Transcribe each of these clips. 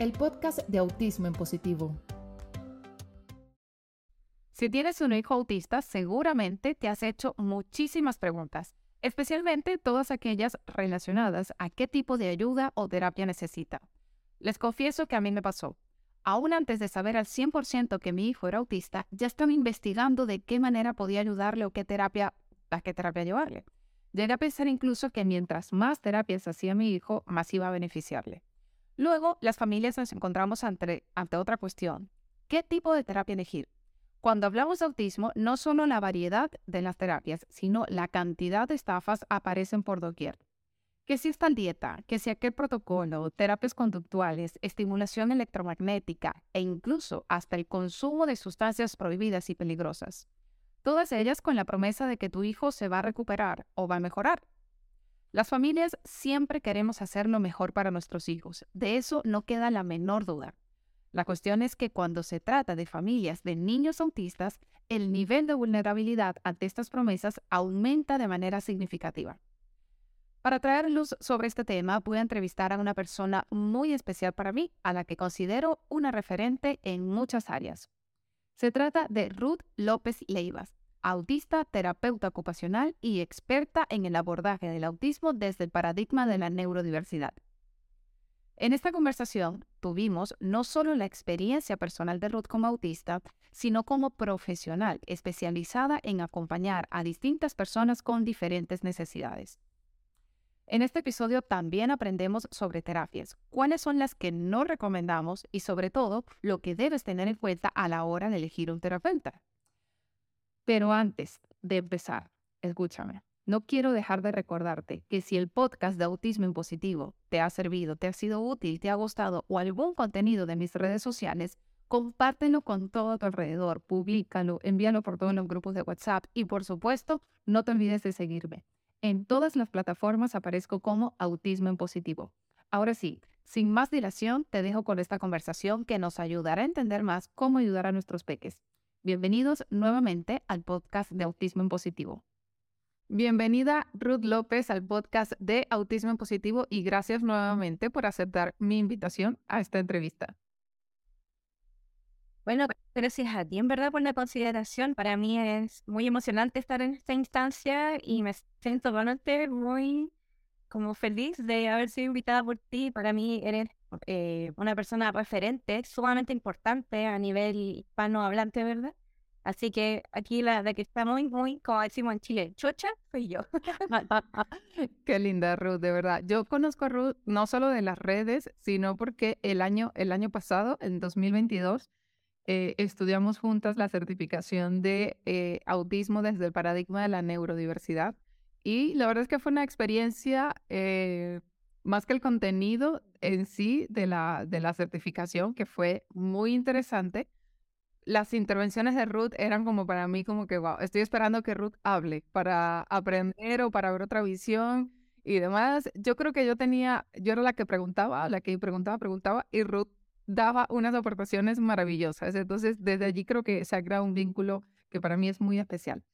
el podcast de Autismo en Positivo. Si tienes un hijo autista, seguramente te has hecho muchísimas preguntas, especialmente todas aquellas relacionadas a qué tipo de ayuda o terapia necesita. Les confieso que a mí me pasó. Aún antes de saber al 100% que mi hijo era autista, ya estaba investigando de qué manera podía ayudarle o qué terapia, a qué terapia llevarle. Llegué a pensar incluso que mientras más terapias hacía mi hijo, más iba a beneficiarle. Luego, las familias nos encontramos ante, otra cuestión. ¿Qué tipo de terapia elegir? Cuando hablamos de autismo, no solo la variedad de las terapias, sino la cantidad de estafas aparecen por doquier. Que si esta dieta, que si aquel protocolo, terapias conductuales, estimulación electromagnética e incluso hasta el consumo de sustancias prohibidas y peligrosas todas ellas con la promesa de que tu hijo se va a recuperar o va a mejorar. Las familias siempre queremos hacer lo mejor para nuestros hijos, de eso no queda la menor duda. La cuestión es que cuando se trata de familias de niños autistas, el nivel de vulnerabilidad ante estas promesas aumenta de manera significativa. Para traer luz sobre este tema, voy a entrevistar a una persona muy especial para mí, a la que considero una referente en muchas áreas. Se trata de Ruth López Leivas, autista, terapeuta ocupacional y experta en el abordaje del autismo desde el paradigma de la neurodiversidad. En esta conversación tuvimos no solo la experiencia personal de Ruth como autista, sino como profesional especializada en acompañar a distintas personas con diferentes necesidades. En este episodio también aprendemos sobre terapias, cuáles son las que no recomendamos y sobre todo lo que debes tener en cuenta a la hora de elegir un terapeuta. Pero antes de empezar, escúchame, no quiero dejar de recordarte que si el podcast de Autismo Impositivo te ha servido, te ha sido útil, te ha gustado o algún contenido de mis redes sociales, compártelo con todo tu alrededor, públicalo, envíalo por todos los grupos de WhatsApp y por supuesto, no te olvides de seguirme. En todas las plataformas aparezco como Autismo en Positivo. Ahora sí, sin más dilación, te dejo con esta conversación que nos ayudará a entender más cómo ayudar a nuestros peques. Bienvenidos nuevamente al podcast de Autismo en Positivo. Bienvenida Ruth López al podcast de Autismo en Positivo y gracias nuevamente por aceptar mi invitación a esta entrevista. Bueno, gracias a ti en verdad por la consideración. Para mí es muy emocionante estar en esta instancia y me siento realmente muy como feliz de haber sido invitada por ti. Para mí eres eh, una persona referente, sumamente importante a nivel hispanohablante, ¿verdad? Así que aquí la de que está muy, muy, como decimos en Chile, chocha, soy yo. Qué linda Ruth, de verdad. Yo conozco a Ruth no solo de las redes, sino porque el año, el año pasado, en 2022, eh, estudiamos juntas la certificación de eh, autismo desde el paradigma de la neurodiversidad. Y la verdad es que fue una experiencia, eh, más que el contenido en sí de la, de la certificación, que fue muy interesante. Las intervenciones de Ruth eran como para mí como que, wow, estoy esperando que Ruth hable para aprender o para ver otra visión y demás. Yo creo que yo tenía, yo era la que preguntaba, la que preguntaba, preguntaba, y Ruth daba unas aportaciones maravillosas. Entonces, desde allí creo que se ha creado un vínculo que para mí es muy especial.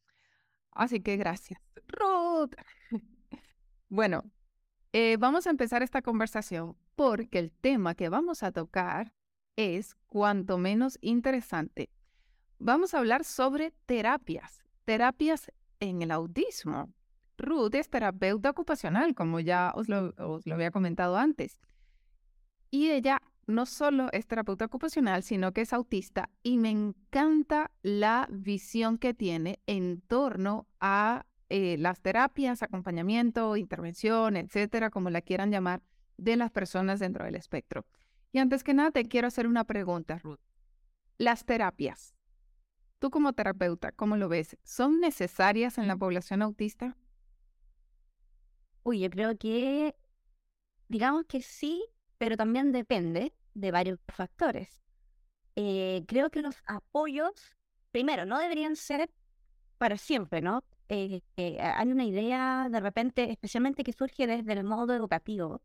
Así que gracias, Ruth. bueno, eh, vamos a empezar esta conversación porque el tema que vamos a tocar es cuanto menos interesante. Vamos a hablar sobre terapias, terapias en el autismo. Ruth es terapeuta ocupacional, como ya os lo, os lo había comentado antes. Y ella no solo es terapeuta ocupacional, sino que es autista y me encanta la visión que tiene en torno a eh, las terapias, acompañamiento, intervención, etcétera, como la quieran llamar, de las personas dentro del espectro. Y antes que nada, te quiero hacer una pregunta, Ruth. Las terapias, tú como terapeuta, ¿cómo lo ves? ¿Son necesarias en la población autista? Uy, yo creo que, digamos que sí, pero también depende de varios factores. Eh, creo que los apoyos, primero, no deberían ser para siempre, ¿no? Eh, eh, hay una idea de repente, especialmente que surge desde el modo educativo,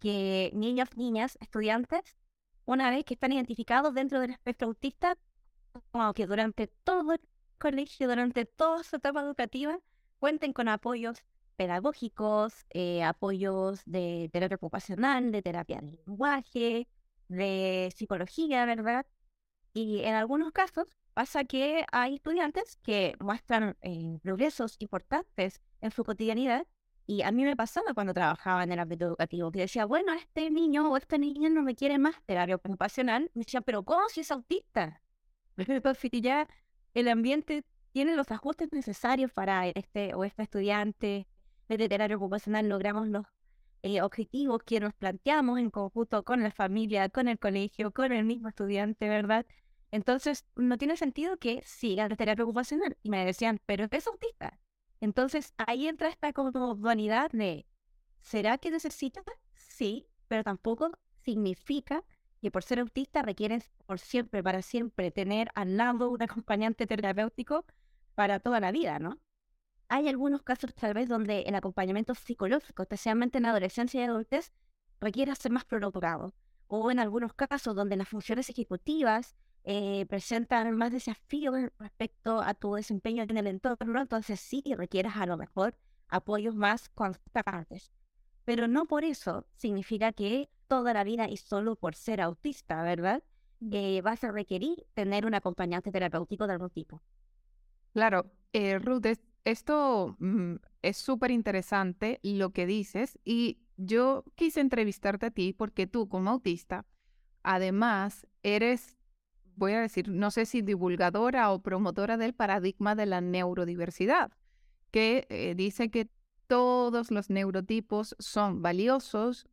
que niños, niñas, estudiantes, una vez que están identificados dentro del espectro autista, como que durante todo el colegio, durante toda su etapa educativa, cuenten con apoyos pedagógicos, eh, apoyos de terapia ocupacional, de terapia de lenguaje, de psicología, ¿verdad? Y en algunos casos pasa que hay estudiantes que muestran eh, progresos importantes en su cotidianidad. Y a mí me pasaba cuando trabajaba en el ámbito educativo, que decía, bueno, este niño o esta niña no me quiere más terapia ocupacional. Me decía, pero ¿cómo si es autista? Entonces, ya el ambiente tiene los ajustes necesarios para este o esta estudiante de terapia ocupacional, logramos los eh, objetivos que nos planteamos en conjunto con la familia, con el colegio, con el mismo estudiante, ¿verdad? Entonces, no tiene sentido que siga la terapia ocupacional. Y me decían, pero es autista. Entonces, ahí entra esta como dualidad de, ¿será que necesita? Sí, pero tampoco significa que por ser autista requieres por siempre, para siempre, tener al lado un acompañante terapéutico para toda la vida, ¿no? Hay algunos casos tal vez donde el acompañamiento psicológico, especialmente en adolescencia y adultez, requiere ser más prolongado. O en algunos casos donde las funciones ejecutivas eh, presentan más desafíos respecto a tu desempeño en el entorno, entonces sí requieres a lo mejor apoyos más constantes. Pero no por eso significa que toda la vida y solo por ser autista, ¿verdad? Eh, vas a requerir tener un acompañante terapéutico de algún tipo. Claro, eh, Ruth, esto mm, es súper interesante lo que dices y yo quise entrevistarte a ti porque tú como autista, además, eres voy a decir, no sé si divulgadora o promotora del paradigma de la neurodiversidad, que eh, dice que todos los neurotipos son valiosos,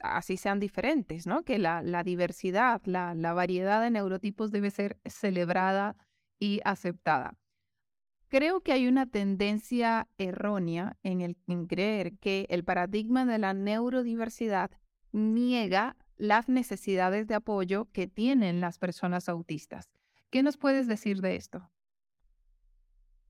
así sean diferentes, ¿no? Que la, diversidad, la, variedad de neurotipos debe ser celebrada y aceptada. Creo que hay una tendencia errónea en, el, en creer que el paradigma de la neurodiversidad niega las necesidades de apoyo que tienen las personas autistas. ¿Qué nos puedes decir de esto?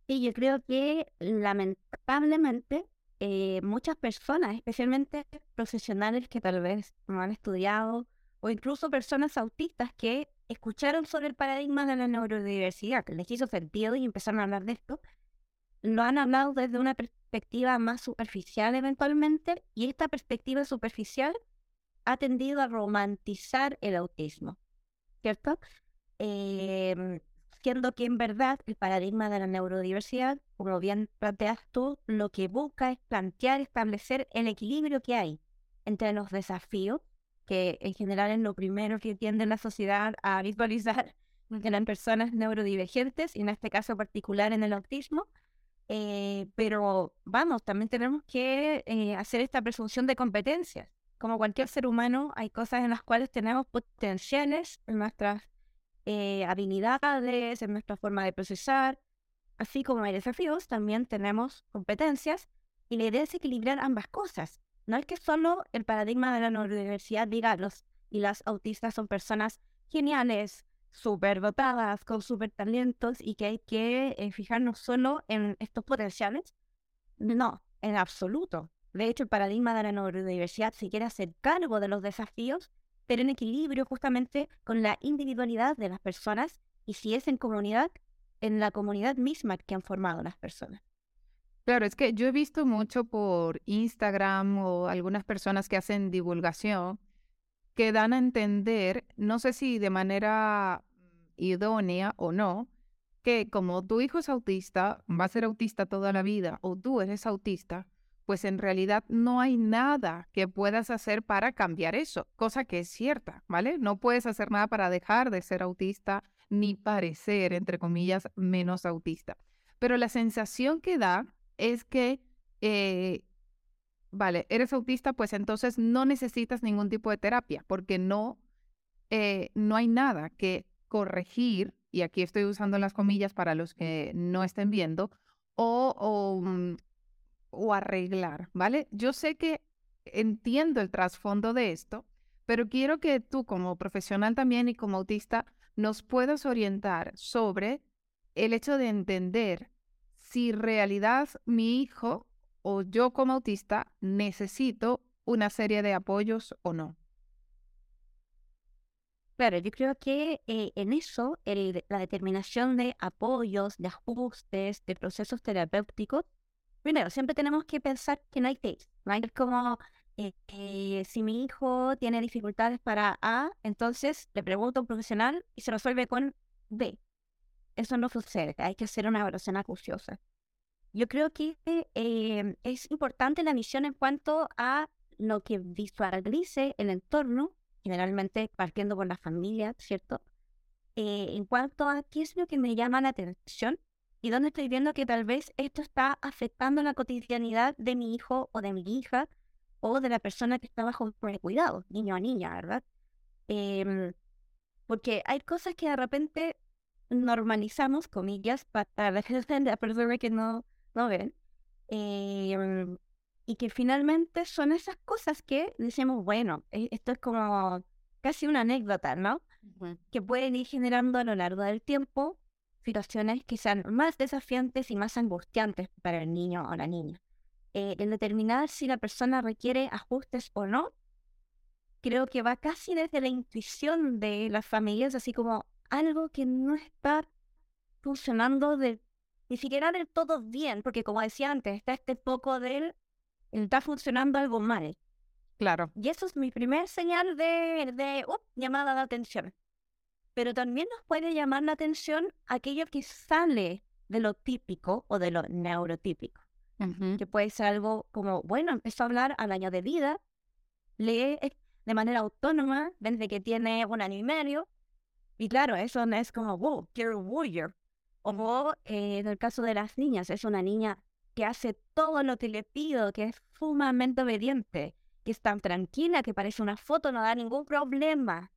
Sí, yo creo que lamentablemente eh, muchas personas, especialmente profesionales que tal vez no han estudiado o incluso personas autistas que escucharon sobre el paradigma de la neurodiversidad, que les hizo sentido y empezaron a hablar de esto, lo han hablado desde una perspectiva más superficial eventualmente y esta perspectiva superficial ha tendido a romantizar el autismo, ¿cierto? Em, siendo que en verdad el paradigma de la neurodiversidad, como bien planteas tú, lo que busca es plantear, establecer el equilibrio que hay entre los desafíos, que en general es lo primero que tiende la sociedad a visualizar en las personas neurodivergentes, y en este caso particular en el autismo, eh, pero vamos, también tenemos que eh, hacer esta presunción de competencias como cualquier ser humano, hay cosas en las cuales tenemos potenciales en nuestras eh, habilidades, en nuestra forma de procesar, así como hay desafíos, también tenemos competencias y la idea es equilibrar ambas cosas. No es que solo el paradigma de la neurodiversidad diga los y las autistas son personas geniales, súper dotadas, con súper talentos y que hay que eh, fijarnos solo en estos potenciales. No, en absoluto. De hecho, el paradigma de la neurodiversidad se quiere hacer cargo de los desafíos, pero en equilibrio justamente con la individualidad de las personas y si es en comunidad, en la comunidad misma que han formado las personas. Claro, es que yo he visto mucho por Instagram o algunas personas que hacen divulgación que dan a entender, no sé si de manera idónea o no, que como tu hijo es autista, va a ser autista toda la vida o tú eres autista, pues en realidad no hay nada que puedas hacer para cambiar eso, cosa que es cierta, ¿vale? No puedes hacer nada para dejar de ser autista ni parecer, entre comillas, menos autista. Pero la sensación que da es que, eh, vale, eres autista, pues entonces no necesitas ningún tipo de terapia, porque no, eh, no hay nada que corregir, y aquí estoy usando las comillas para los que no estén viendo, o, o mm, o arreglar, ¿vale? Yo sé que entiendo el trasfondo de esto, pero quiero que tú como profesional también y como autista nos puedas orientar sobre el hecho de entender si realidad mi hijo o yo como autista necesito una serie de apoyos o no. Claro, yo creo que eh, en eso la determinación de apoyos, de ajustes, de procesos terapéuticos primero, siempre tenemos que pensar que no hay tips, ¿no? Es como eh, eh, si mi hijo tiene dificultades para A, entonces le pregunto a un profesional y se resuelve con B. Eso no sucede, hay que hacer una evaluación acuciosa. Yo creo que eh, es importante la misión en cuanto a lo que visualice el entorno, generalmente partiendo por la familia, ¿cierto? en cuanto a qué es lo que me llama la atención y dónde estoy viendo que tal vez esto está afectando la cotidianidad de mi hijo o de mi hija o de la persona que está bajo cuidado, niño a niña, ¿verdad? Em, porque hay cosas que de repente normalizamos, comillas, para la persona que no, no ven, em, y que finalmente son esas cosas que decimos, bueno, e, esto es como casi una anécdota, ¿no? Que pueden ir generando a lo largo del tiempo situaciones que sean más desafiantes y más angustiantes para el niño o la niña. Eh, en determinar si la persona requiere ajustes o no, creo que va casi desde la intuición de las familias, así como algo que no está funcionando de, ni siquiera del todo bien, porque como decía antes, está este poco del, está funcionando algo mal. Claro. Y eso es mi primer señal de, de uh, llamada de atención. Pero también nos puede llamar la atención aquello que sale de lo típico o de lo neurotípico que puede ser algo como, bueno, empezó a hablar al año de vida, lee de manera autónoma desde que tiene un año y medio, y claro, eso no es como, wow, a warrior. O eh, en el caso de las niñas, es una niña que hace todo lo que le pido, que es sumamente obediente, que es tan tranquila, que parece una foto, no da ningún problema.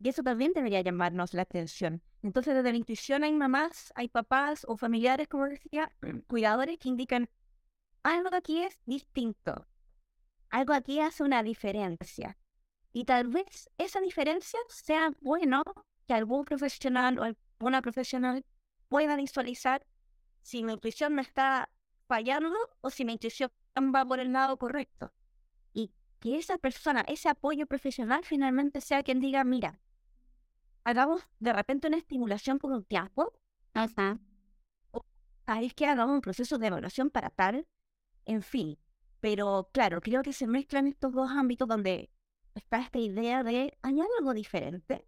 Y eso también debería llamarnos la atención. Entonces, desde la intuición hay mamás, hay papás o familiares, como decía, cuidadores que indican algo aquí es distinto, algo aquí hace una diferencia. Y tal vez esa diferencia sea bueno que algún profesional o alguna profesional pueda visualizar si mi intuición me está fallando o si mi intuición va por el lado correcto. Y que esa persona, ese apoyo profesional finalmente sea quien diga, mira, hagamos de repente una estimulación por un tiempo. Ajá. O es que hagamos un proceso de evaluación para tal. En fin. Pero claro, creo que se mezclan estos dos ámbitos donde está esta idea de hay algo diferente.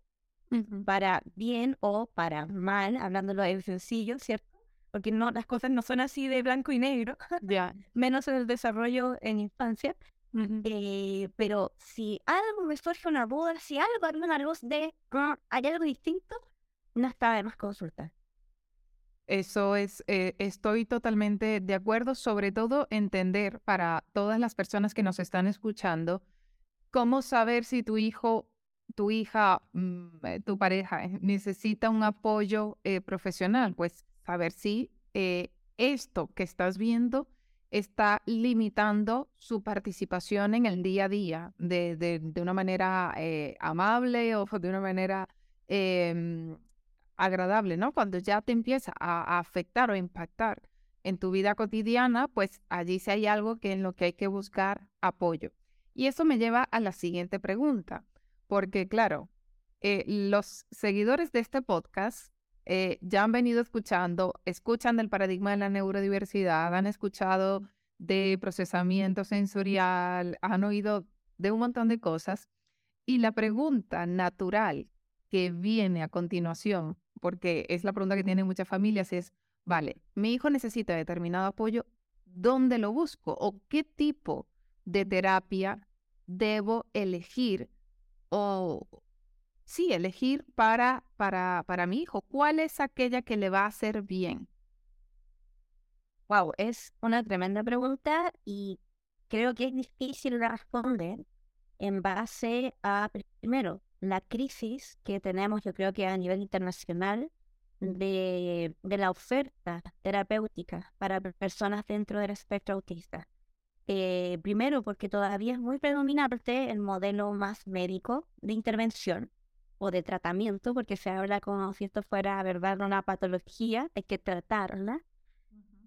Para bien o para mal, hablándolo en sencillo, ¿cierto? Porque no, las cosas no son así de blanco y negro, menos en el desarrollo en infancia. Eh, pero si algo me surge una duda, si algo, alguna luz de hay algo distinto, no está de más consultar. Eso es, eh, estoy totalmente de acuerdo, sobre todo entender para todas las personas que nos están escuchando, cómo saber si tu hijo, tu hija, mm, eh, tu pareja necesita un apoyo profesional, pues saber si esto que estás viendo está limitando su participación en el día a día de, de, una manera eh, amable o de una manera em, agradable, ¿no? Cuando ya te empieza a, afectar o impactar en tu vida cotidiana, pues allí sí hay algo que en lo que hay que buscar apoyo. Y eso me lleva a la siguiente pregunta, porque claro, eh, los seguidores de este podcast eh, ya han venido escuchando, escuchan del paradigma de la neurodiversidad, han escuchado de procesamiento sensorial, han oído de un montón de cosas. Y la pregunta natural que viene a continuación, porque es la pregunta que tienen muchas familias, es, vale, mi hijo necesita determinado apoyo, ¿dónde lo busco? ¿O qué tipo de terapia debo elegir? O, sí, elegir para, para, para mi hijo. ¿Cuál es aquella que le va a hacer bien? Wow, es una tremenda pregunta y creo que es difícil responder en base a, primero, la crisis que tenemos, yo creo que a nivel internacional, de, de la oferta terapéutica para personas dentro del espectro autista. Eh, primero, porque todavía es muy predominante el modelo más médico de intervención, o de tratamiento, porque se habla como si esto fuera, ¿verdad?, una patología, hay que tratarla.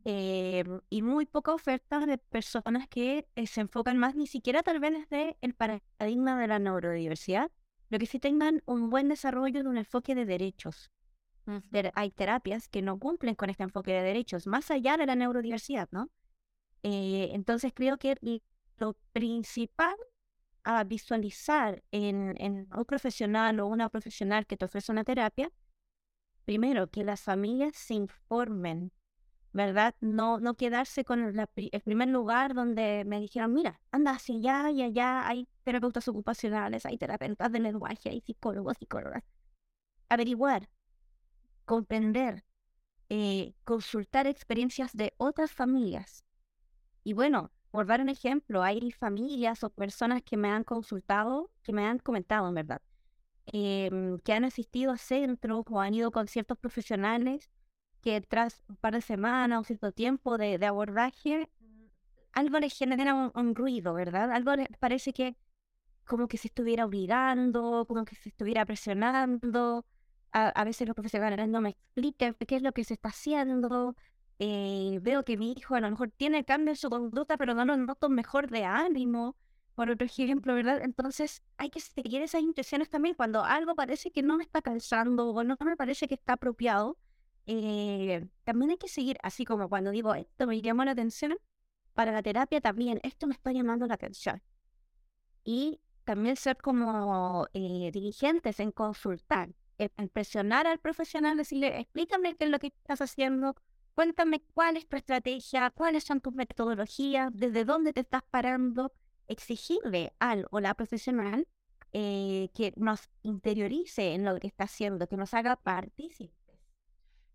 Eh, y muy poca oferta de personas que eh, se enfocan más ni siquiera tal vez desde el paradigma de la neurodiversidad, pero que sí tengan un buen desarrollo de un enfoque de derechos. hay terapias que no cumplen con este enfoque de derechos, más allá de la neurodiversidad, ¿no? Eh, entonces creo que lo principal a visualizar en, en un profesional o una profesional que te ofrece una terapia, primero, que las familias se informen, ¿verdad? No, no quedarse con el primer lugar donde me dijeron, mira, anda hacia allá y allá hay terapeutas ocupacionales, hay terapeutas de lenguaje, hay psicólogos, psicólogas. Averiguar, comprender, eh, consultar experiencias de otras familias. Y bueno, por dar un ejemplo, hay familias o personas que me han consultado, que me han comentado, en verdad, em, que han asistido a centros o han ido con ciertos profesionales que tras un par de semanas o cierto tiempo de, abordaje, algo les genera un, ruido, ¿verdad? Algo les parece que como que se estuviera obligando, como que se estuviera presionando. A, a veces los profesionales no me explican qué es lo que se está haciendo, eh, veo que mi hijo a lo mejor tiene cambio en su conducta, pero no lo noto mejor de ánimo, por otro ejemplo, ¿verdad? Entonces hay que seguir esas intenciones también cuando algo parece que no me está calzando o no me parece que está apropiado. Eh, también hay que seguir, así como cuando digo esto me llama la atención, para la terapia también, esto me está llamando la atención. Y también ser como eh, dirigentes en consultar, en presionar al profesional, decirle, explícame qué es lo que estás haciendo, Cuéntame cuál es tu estrategia, cuáles son tus metodologías, desde dónde te estás parando. Exigirle al o la profesional eh, que nos interiorice en lo que está haciendo, que nos haga partícipes.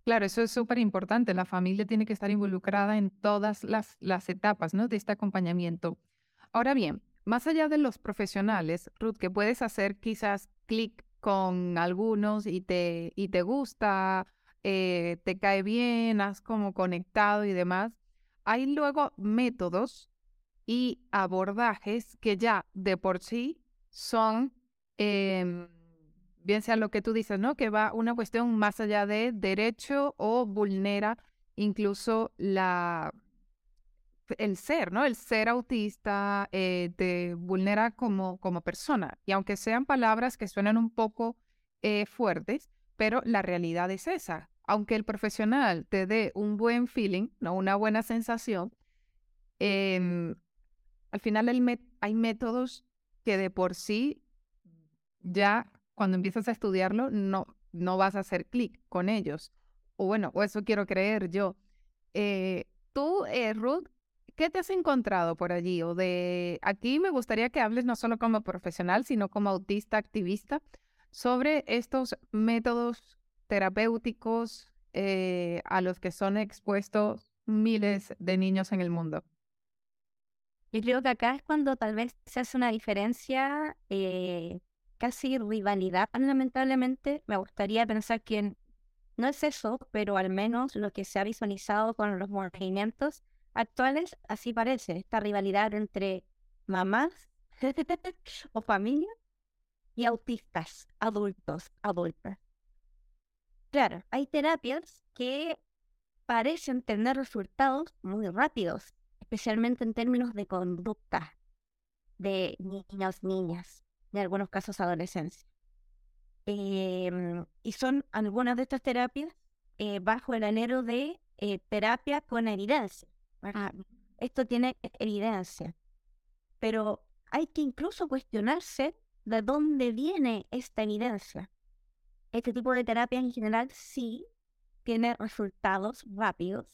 Claro, eso es súper importante. La familia tiene que estar involucrada en todas las, las etapas ¿no? de este acompañamiento. Ahora bien, más allá de los profesionales, Ruth, que puedes hacer quizás clic con algunos y te, y te gusta eh, te cae bien, has como conectado y demás. Hay luego métodos y abordajes que ya de por sí son, em, bien sea lo que tú dices, ¿no? Que va una cuestión más allá de derecho o vulnera incluso la, el ser, ¿no? El ser autista eh, te vulnera como, como persona. Y aunque sean palabras que suenan un poco eh, fuertes, pero la realidad es esa aunque el profesional te dé un buen feeling, ¿no? una buena sensación, em, al final hay métodos que de por sí ya cuando empiezas a estudiarlo no, no vas a hacer clic con ellos. O bueno, o eso quiero creer yo. Eh, tú, eh, Ruth, ¿qué te has encontrado por allí? O de aquí me gustaría que hables no solo como profesional, sino como autista activista sobre estos métodos terapéuticos eh, a los que son expuestos miles de niños en el mundo. Yo creo que acá es cuando tal vez se hace una diferencia, eh, casi rivalidad, lamentablemente. Me gustaría pensar que no es eso, pero al menos lo que se ha visualizado con los movimientos actuales, así parece, esta rivalidad entre mamás o familias y autistas, adultos, adultas. Claro, hay terapias que parecen tener resultados muy rápidos, especialmente en términos de conducta de niños, niñas, en algunos casos adolescencia. Em, y son algunas de estas terapias eh, bajo el anhelo de eh, terapia con evidencia. Esto tiene evidencia, pero hay que incluso cuestionarse de dónde viene esta evidencia este tipo de terapia en general sí tiene resultados rápidos,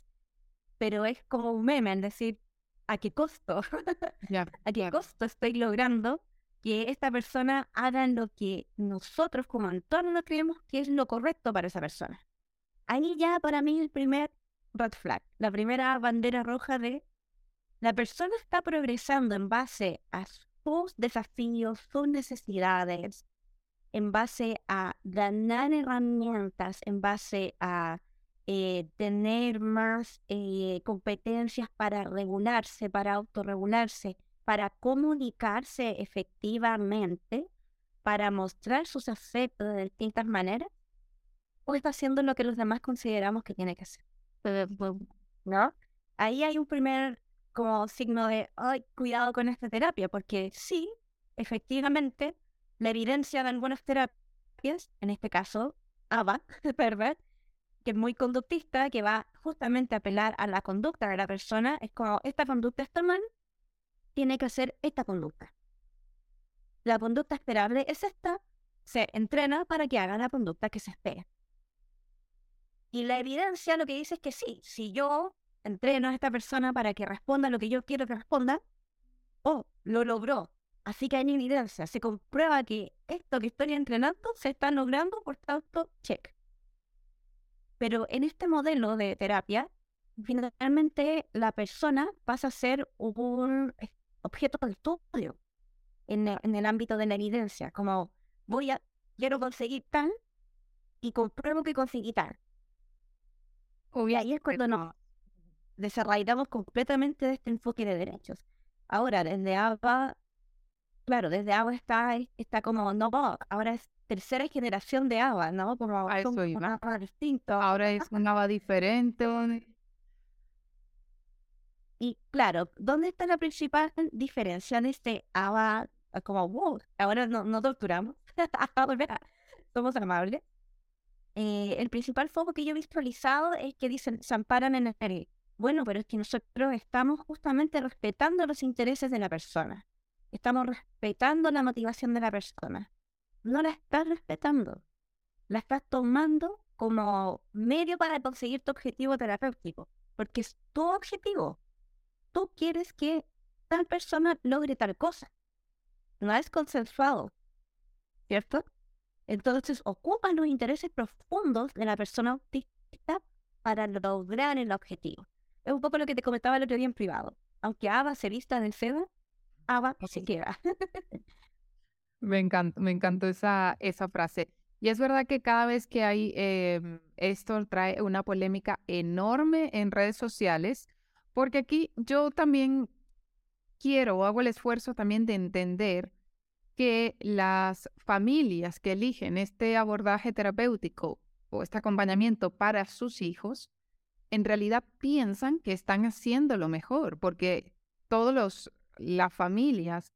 pero es como un meme, es decir, ¿a qué costo? ¿A qué costo estoy logrando que esta persona haga lo que nosotros como entorno creemos que es lo correcto para esa persona? Ahí ya para mí el primer red flag, la primera bandera roja de la persona está progresando en base a sus desafíos, sus necesidades, en base a ganar herramientas, en base a eh, tener más eh, competencias para regularse, para autorregularse, para comunicarse efectivamente, para mostrar sus afectos de distintas maneras, o está haciendo lo que los demás consideramos que tiene que hacer. ¿No? Ahí hay un primer como signo de, cuidado con esta terapia, porque sí, efectivamente, la evidencia de algunas terapias, en este caso, ABA, que es muy conductista, que va justamente a apelar a la conducta de la persona, es como, esta conducta está mal, tiene que hacer esta conducta. La conducta esperable es esta, se entrena para que haga la conducta que se espera. Y la evidencia lo que dice es que sí, si yo entreno a esta persona para que responda lo que yo quiero que responda, oh, lo logró. Así que hay evidencia, se comprueba que esto que estoy entrenando se está logrando, por tanto, check. Pero en este modelo de terapia, finalmente la persona pasa a ser un objeto de estudio en el, ámbito de la evidencia, como voy a, quiero conseguir tal y compruebo que conseguí tal. Y ahí es cuando nos desarraigamos completamente de este enfoque de derechos. Ahora, desde ABA, claro, desde ABA está, está como, no, ahora es tercera generación de ABA, ¿no? Como ahora es distinto. Ahora es un ABA diferente. Y claro, ¿dónde está la principal diferencia en este ABA como, wow, ahora no, no torturamos, somos amables. Eh, el principal foco que yo he visualizado es que dicen, se amparan en el... Bueno, pero es que nosotros estamos justamente respetando los intereses de la persona. Estamos respetando la motivación de la persona. No la estás respetando. La estás tomando como medio para conseguir tu objetivo terapéutico. Porque es tu objetivo. Tú quieres que tal persona logre tal cosa no es consensuado, ¿cierto? Entonces ocupan los intereses profundos de la persona autista para lograr el objetivo. Es un poco lo que te comentaba el otro día en privado. Aunque Ava se vista de seda, Ava se queda. me encantó, me encantó esa, esa frase. Y es verdad que cada vez que hay em, esto trae una polémica enorme en redes sociales, porque aquí yo también quiero o hago el esfuerzo también de entender que las familias que eligen este abordaje terapéutico o este acompañamiento para sus hijos, en realidad piensan que están haciendo lo mejor, porque todas las familias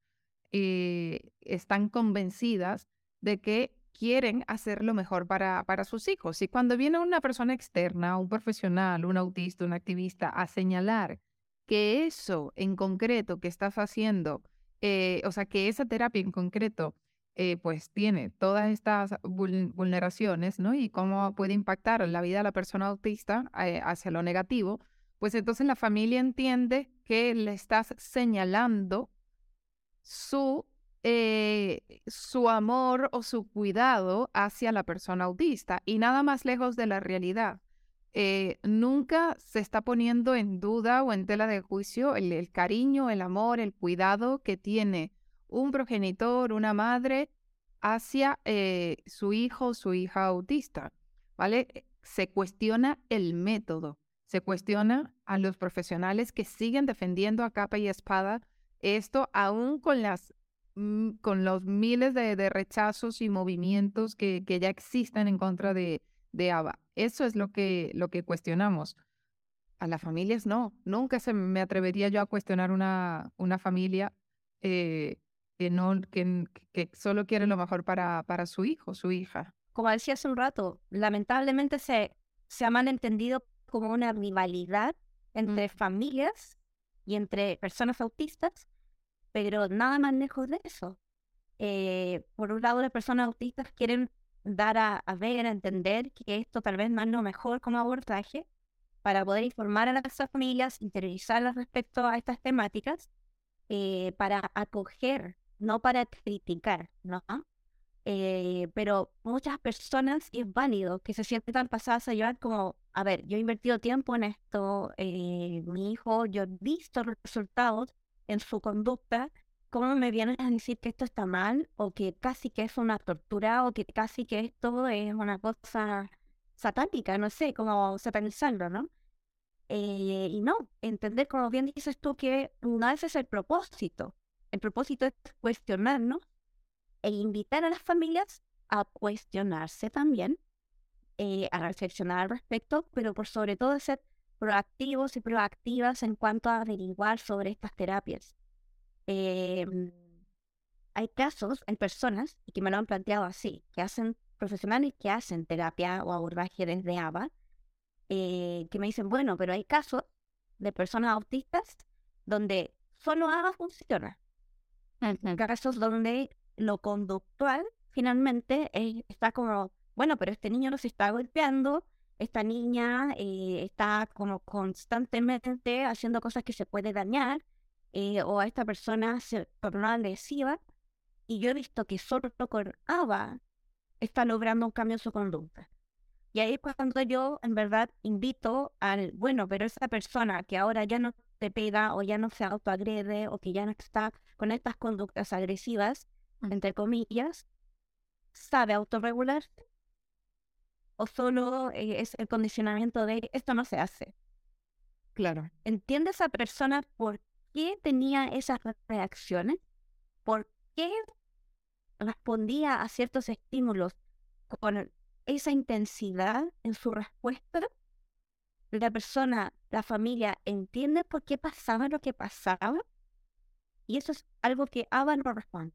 eh, están convencidas de que quieren hacer lo mejor para, para sus hijos. Y cuando viene una persona externa, un profesional, un autista, un activista, a señalar que eso en concreto que estás haciendo, eh, o sea, que esa terapia en concreto, eh, pues tiene todas estas vulneraciones, ¿no? Y cómo puede impactar la vida de la persona autista eh, hacia lo negativo, pues entonces la familia entiende que le estás señalando su, su amor o su cuidado hacia la persona autista y nada más lejos de la realidad. Eh, nunca se está poniendo en duda o en tela de juicio el, cariño, el amor, el cuidado que tiene un progenitor, una madre hacia eh, su hijo o su hija autista, ¿vale? Eh, se cuestiona el método, se cuestiona a los profesionales que siguen defendiendo a capa y espada esto aún con las mm, con los miles de, rechazos y movimientos que, que ya existen en contra de, de ABA. Eso es lo que, lo que cuestionamos. A las familias no, nunca se me atrevería yo a cuestionar una, una familia eh, que, no, que, que, solo quiere lo mejor para, para su hijo, su hija. Como decía hace un rato, lamentablemente se, se ha malentendido como una rivalidad entre familias y entre personas autistas, pero nada más lejos de eso. Eh, por un lado, las personas autistas quieren dar a, ver, a entender que esto tal vez no es lo mejor como abordaje para poder informar a las familias, interiorizarlas respecto a estas temáticas, eh, para acoger, no para criticar, ¿no? Eh, pero muchas personas, y es válido, que se sienten pasadas a llevar como, a ver, yo he invertido tiempo en esto, eh, mi hijo, yo he visto resultados en su conducta, ¿cómo me vienen a decir que esto está mal o que casi que es una tortura o que casi que esto es una cosa satánica? No sé, cómo satanizarlo, ¿no? Eh, y no, entender, como bien dices tú, que no ese es el propósito. El propósito es cuestionarnos e invitar a las familias a cuestionarse también, eh, a reflexionar al respecto, pero por sobre todo ser proactivos y proactivas en cuanto a averiguar sobre estas terapias. Em, hay casos, hay personas, y que me lo han planteado así, que hacen profesionales que hacen terapia o abordaje desde ABA, eh, que me dicen, bueno, pero hay casos de personas autistas donde solo ABA funciona. Casos donde lo conductual finalmente está como, bueno, pero este niño no se está golpeando, esta niña eh, está como constantemente haciendo cosas que se puede dañar, eh, o a esta persona se tornó agresiva, y yo he visto que solo con ABA está logrando un cambio en su conducta. Y ahí es cuando yo en verdad invito al, bueno, pero esa persona que ahora ya no te pega o ya no se autoagrede o que ya no está con estas conductas agresivas. Entre comillas, ¿sabe autorregularse? ¿O solo eh, es el condicionamiento de esto no se hace? Claro. ¿Entiende esa persona por qué tenía esas reacciones? ¿Por qué respondía a ciertos estímulos con esa intensidad en su respuesta, la persona, la familia entiende por qué pasaba lo que pasaba y eso es algo que Ava no responde.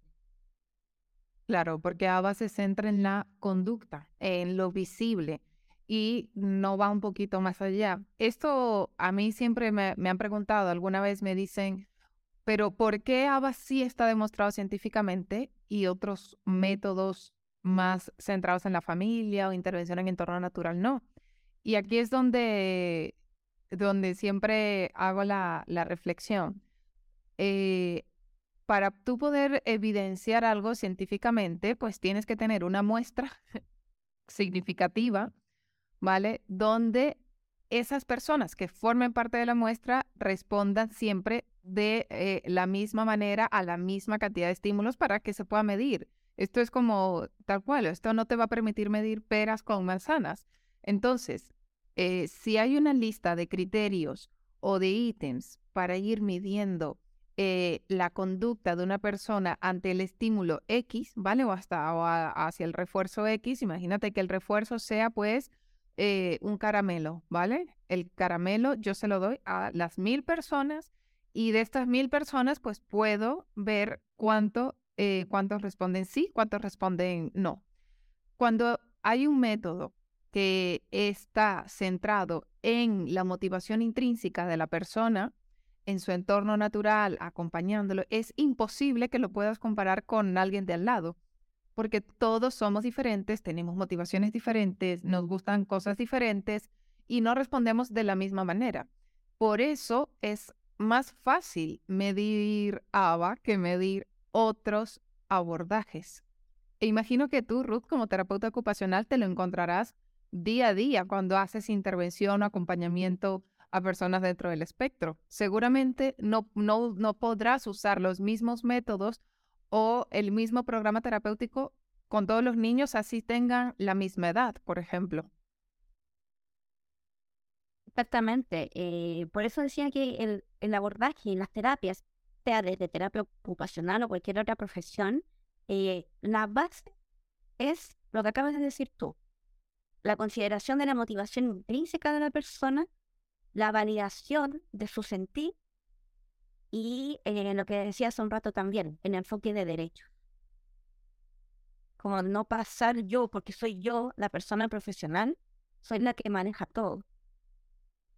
Claro, porque Ava se centra en la conducta, en lo visible y no va un poquito más allá. Esto a mí siempre me, me han preguntado, alguna vez me dicen, pero ¿por qué ABA sí está demostrado científicamente y otros métodos más centrados en la familia o intervención en entorno natural, no. Y aquí es donde, donde siempre hago la, la reflexión. Eh, para tú poder evidenciar algo científicamente, pues tienes que tener una muestra significativa, ¿vale? Donde esas personas que formen parte de la muestra respondan siempre de eh, la misma manera a la misma cantidad de estímulos para que se pueda medir. Esto es como tal cual, esto no te va a permitir medir peras con manzanas. Entonces, eh, si hay una lista de criterios o de ítems para ir midiendo eh, la conducta de una persona ante el estímulo X, ¿vale? O hasta hacia el refuerzo X, imagínate que el refuerzo sea pues eh, un caramelo, ¿vale? El caramelo yo se lo doy a las mil personas y de estas mil personas pues puedo ver cuánto eh, cuántos responden sí, cuántos responden no. Cuando hay un método que está centrado en la motivación intrínseca de la persona, en su entorno natural, acompañándolo, es imposible que lo puedas comparar con alguien de al lado, porque todos somos diferentes, tenemos motivaciones diferentes, nos gustan cosas diferentes y no respondemos de la misma manera. Por eso es más fácil medir ABA que medir otros abordajes. E imagino que tú, Ruth, como terapeuta ocupacional, te lo encontrarás día a día cuando haces intervención o acompañamiento a personas dentro del espectro. Seguramente no, no, no podrás usar los mismos métodos o el mismo programa terapéutico con todos los niños así tengan la misma edad, por ejemplo. Exactamente. Eh, por eso decía que el, el abordaje en las terapias sea desde terapia ocupacional o cualquier otra profesión, eh, la base es lo que acabas de decir tú. La consideración de la motivación intrínseca de la persona, la validación de su sentir y eh, lo que decía hace un rato también, el enfoque de derechos. Como no pasar yo, porque soy yo la persona profesional, soy la que maneja todo.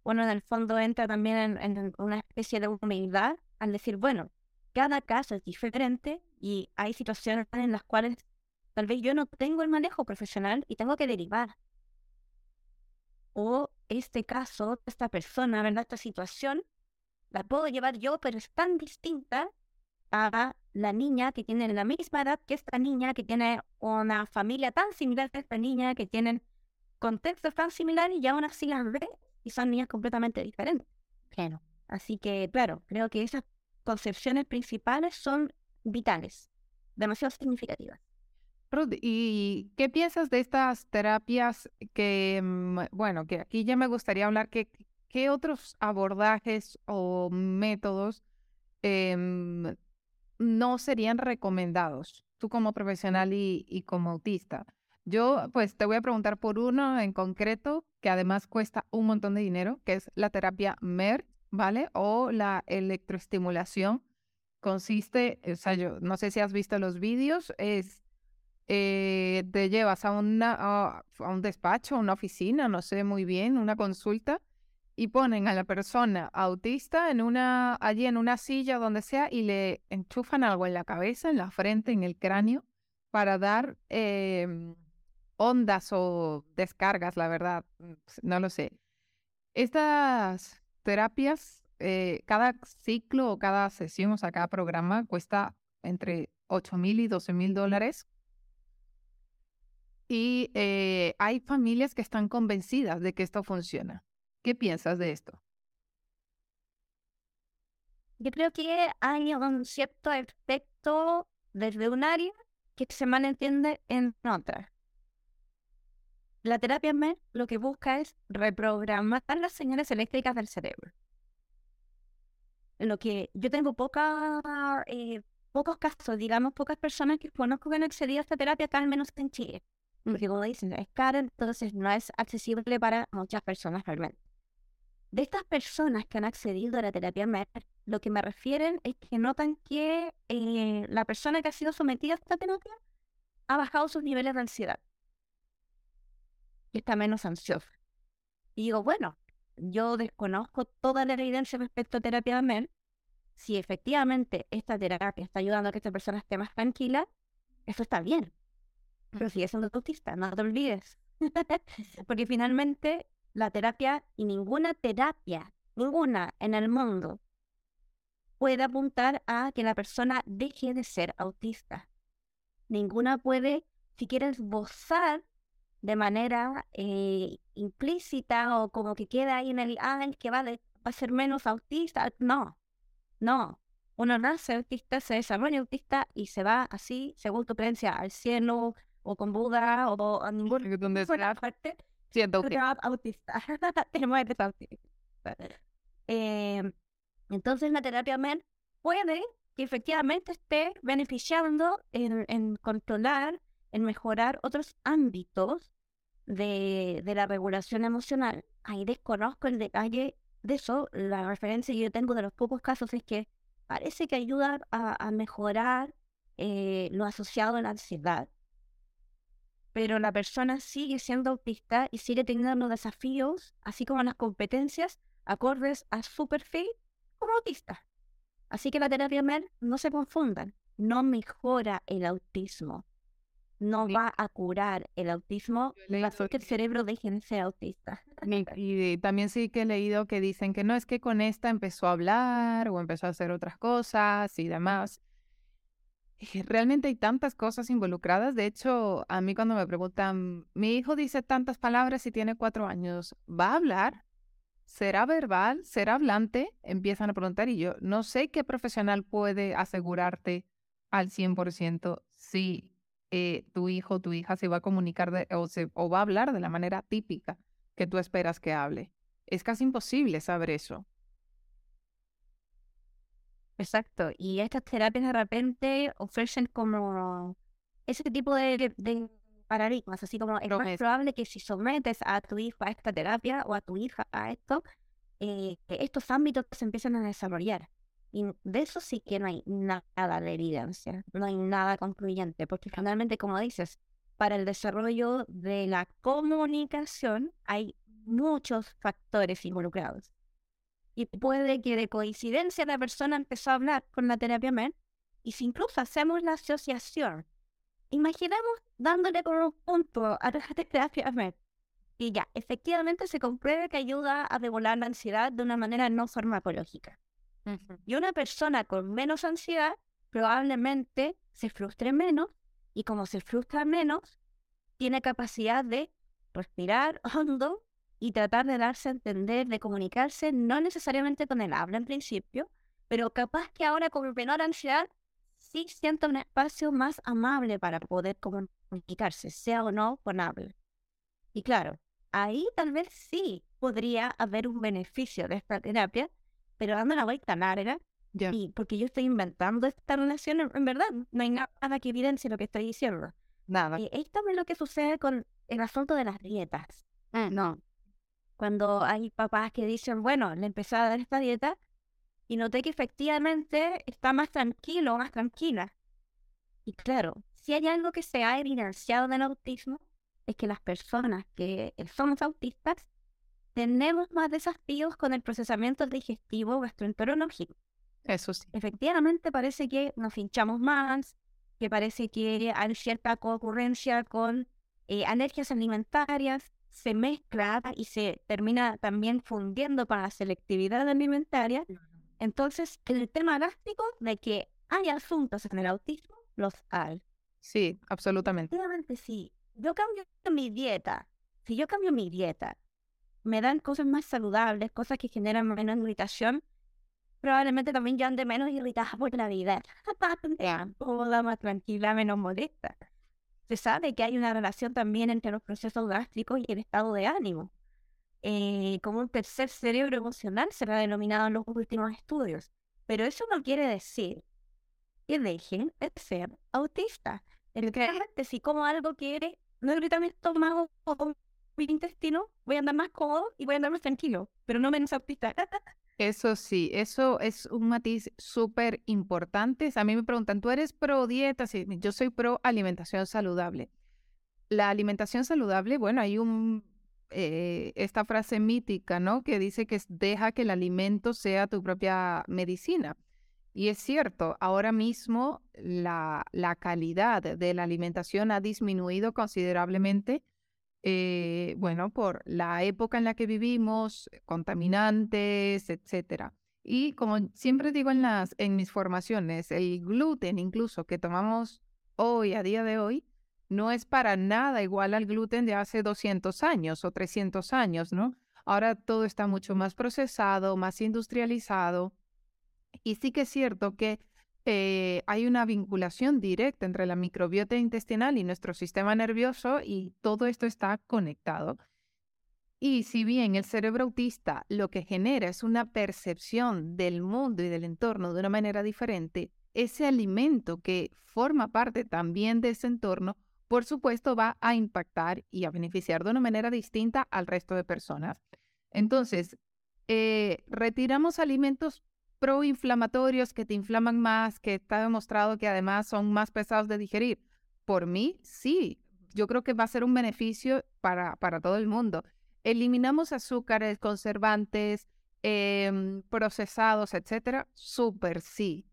Bueno, en el fondo entra también en una especie de humildad al decir, bueno, cada caso es diferente y hay situaciones en las cuales tal vez yo no tengo el manejo profesional y tengo que derivar. O este caso, esta persona, ¿verdad? Esta situación, la puedo llevar yo, pero es tan distinta a la niña que tiene la misma edad que esta niña, que tiene una familia tan similar a esta niña, que tienen contextos tan similares y aún así las ve y son niñas completamente diferentes. Claro. Así que, claro, creo que esas concepciones principales son vitales, demasiado significativas. Ruth, ¿y qué piensas de estas terapias que, mm, bueno, que aquí ya me gustaría hablar, que, qué otros abordajes o métodos em, no serían recomendados, tú como profesional y, como autista? Yo, pues, te voy a preguntar por uno en concreto que además cuesta un montón de dinero, que es la terapia MER, ¿vale? O la electroestimulación consiste, o sea, yo no sé si has visto los vídeos, es, eh, te llevas a, un despacho, a una oficina, no sé muy bien, una consulta, y ponen a la persona autista en una, allí en una silla, donde sea, y le enchufan algo en la cabeza, en la frente, en el cráneo, para dar em, ondas o descargas, la verdad, mm, no lo sé. Estas terapias, eh, cada ciclo o cada sesión, o sea, cada programa cuesta entre 8 mil y 12 mil dólares. Y eh, hay familias que están convencidas de que esto funciona. ¿Qué piensas de esto? Yo creo que hay un cierto efecto desde un área que se malentiende en otra. La terapia MER lo que busca es reprogramar las señales eléctricas del cerebro. Lo que yo tengo poca, eh, pocos casos, digamos, pocas personas que conozco que han accedido a esta terapia, acá al menos en Chile. Porque como dicen, es cara, entonces no es accesible para muchas personas realmente. De estas personas que han accedido a la terapia MER, lo que me refieren es que notan que eh, la persona que ha sido sometida a esta terapia ha bajado sus niveles de ansiedad. Y está menos ansiosa. Y digo, bueno, yo desconozco toda la evidencia respecto a terapia MER. Si efectivamente esta terapia está ayudando a que esta persona esté más tranquila, eso está bien. Pero si es un autista, no te olvides. Porque finalmente la terapia y ninguna terapia, ninguna en el mundo, puede apuntar a que la persona deje de ser autista. Ninguna puede siquiera esbozar de manera eh, implícita o como que queda ahí en el, ah, el que va, va a ser menos autista. No, no. Uno nace autista, se desarrolla autista y se va así, según tu creencia, al cielo o con Buda o a ninguna parte Siento autista. Tenemos autista. Eh, entonces la terapia MER puede que efectivamente esté beneficiando en, en controlar, en mejorar otros ámbitos de, de, la regulación emocional. Ahí desconozco el detalle de eso. La referencia que yo tengo de los pocos casos es que parece que ayuda a, a mejorar eh, lo asociado a la ansiedad pero la persona sigue siendo autista y sigue teniendo los desafíos, así como las competencias acordes a su perfil como autista. Así que la terapia MER, no se confundan, no mejora el autismo, no va a curar el autismo, hacer que el cerebro deje de ser autista. Y también sí que he leído que dicen que no es que con esta empezó a hablar o empezó a hacer otras cosas y demás realmente hay tantas cosas involucradas. De hecho, a mí cuando me preguntan, mi hijo dice tantas palabras y tiene cuatro años, ¿va a hablar? ¿Será verbal? ¿Será hablante? Empiezan a preguntar y yo no sé qué profesional puede asegurarte al 100% si eh, tu hijo o tu hija se va a comunicar o, se, o va a hablar de la manera típica que tú esperas que hable. Es casi imposible saber eso. Exacto. Y estas terapias de repente ofrecen como ese tipo de, paradigmas, así como es más probable que si sometes a tu hijo a esta terapia o a tu hija a esto, eh, estos ámbitos se empiezan a desarrollar. Y de eso sí que no hay nada de evidencia, no hay nada concluyente, porque finalmente, como dices, para el desarrollo de la comunicación hay muchos factores involucrados. Y puede que de coincidencia la persona empezó a hablar con la terapia MER y si incluso hacemos la asociación, imaginemos dándole con un punto a la terapia MER y ya, efectivamente se compruebe que ayuda a devolar la ansiedad de una manera no farmacológica. Y una persona con menos ansiedad probablemente se frustre menos y como se frustra menos, tiene capacidad de respirar hondo y tratar de darse a entender, de comunicarse, no necesariamente con el habla en principio, pero capaz que ahora con menor ansiedad sí sienta un espacio más amable para poder comunicarse, sea o no con habla. Y claro, ahí tal vez sí podría haber un beneficio de esta terapia, pero dando la vuelta larga, y porque yo estoy inventando esta relación, en verdad, no hay nada que evidencie lo que estoy diciendo. Nada. Y esto es lo que sucede con el asunto de las dietas. Mm. No, cuando hay papás que dicen, bueno, le empecé a dar esta dieta y noté que efectivamente está más tranquilo, más tranquila. Y claro, si hay algo que se ha evidenciado en el autismo, es que las personas que somos autistas tenemos más desafíos con el procesamiento digestivo gastroenterológico. Eso sí. Efectivamente parece que nos hinchamos más, que parece que hay cierta concurrencia con eh, alergias alimentarias, se mezcla y se termina también fundiendo con la selectividad alimentaria. Entonces, el tema gástrico de que hay asuntos en el autismo, los hay. Sí, absolutamente. Efectivamente, sí. Yo cambio mi dieta. Si yo cambio mi dieta, me dan cosas más saludables, cosas que generan menos irritación, probablemente también yo ande menos irritada por la vida. Cómoda, más tranquila, menos molesta. Se sabe que hay una relación también entre los procesos gástricos y el estado de ánimo. Eh, como un tercer cerebro emocional se lo ha denominado en los últimos estudios. Pero eso no quiere decir que dejen de ser autistas. Efectivamente, si como algo quiere, no grita mi estómago o mi intestino, voy a andar más cómodo y voy a andar más tranquilo, pero no menos autista. Eso sí, eso es un matiz súper importante. A mí me preguntan, ¿tú eres pro dieta? Sí, yo soy pro alimentación saludable. La alimentación saludable, bueno, hay un, eh, esta frase mítica, ¿no? Que dice que deja que el alimento sea tu propia medicina. Y es cierto, ahora mismo la, la calidad de la alimentación ha disminuido considerablemente eh, bueno, por la época en la que vivimos, contaminantes, etcétera. Y como siempre digo en, las, en mis formaciones, el gluten incluso que tomamos hoy, a día de hoy, no es para nada igual al gluten de hace 200 años o 300 años, ¿no? Ahora todo está mucho más procesado, más industrializado. Y sí que es cierto que eh, hay una vinculación directa entre la microbiota intestinal y nuestro sistema nervioso y todo esto está conectado. Y si bien el cerebro autista lo que genera es una percepción del mundo y del entorno de una manera diferente, ese alimento que forma parte también de ese entorno, por supuesto, va a impactar y a beneficiar de una manera distinta al resto de personas. Entonces, eh, retiramos alimentos proinflamatorios que te inflaman más, que está demostrado que además son más pesados de digerir. Por mí, sí, yo creo que va a ser un beneficio para, para todo el mundo. Eliminamos azúcares, conservantes, em, procesados, etcétera. Súper sí.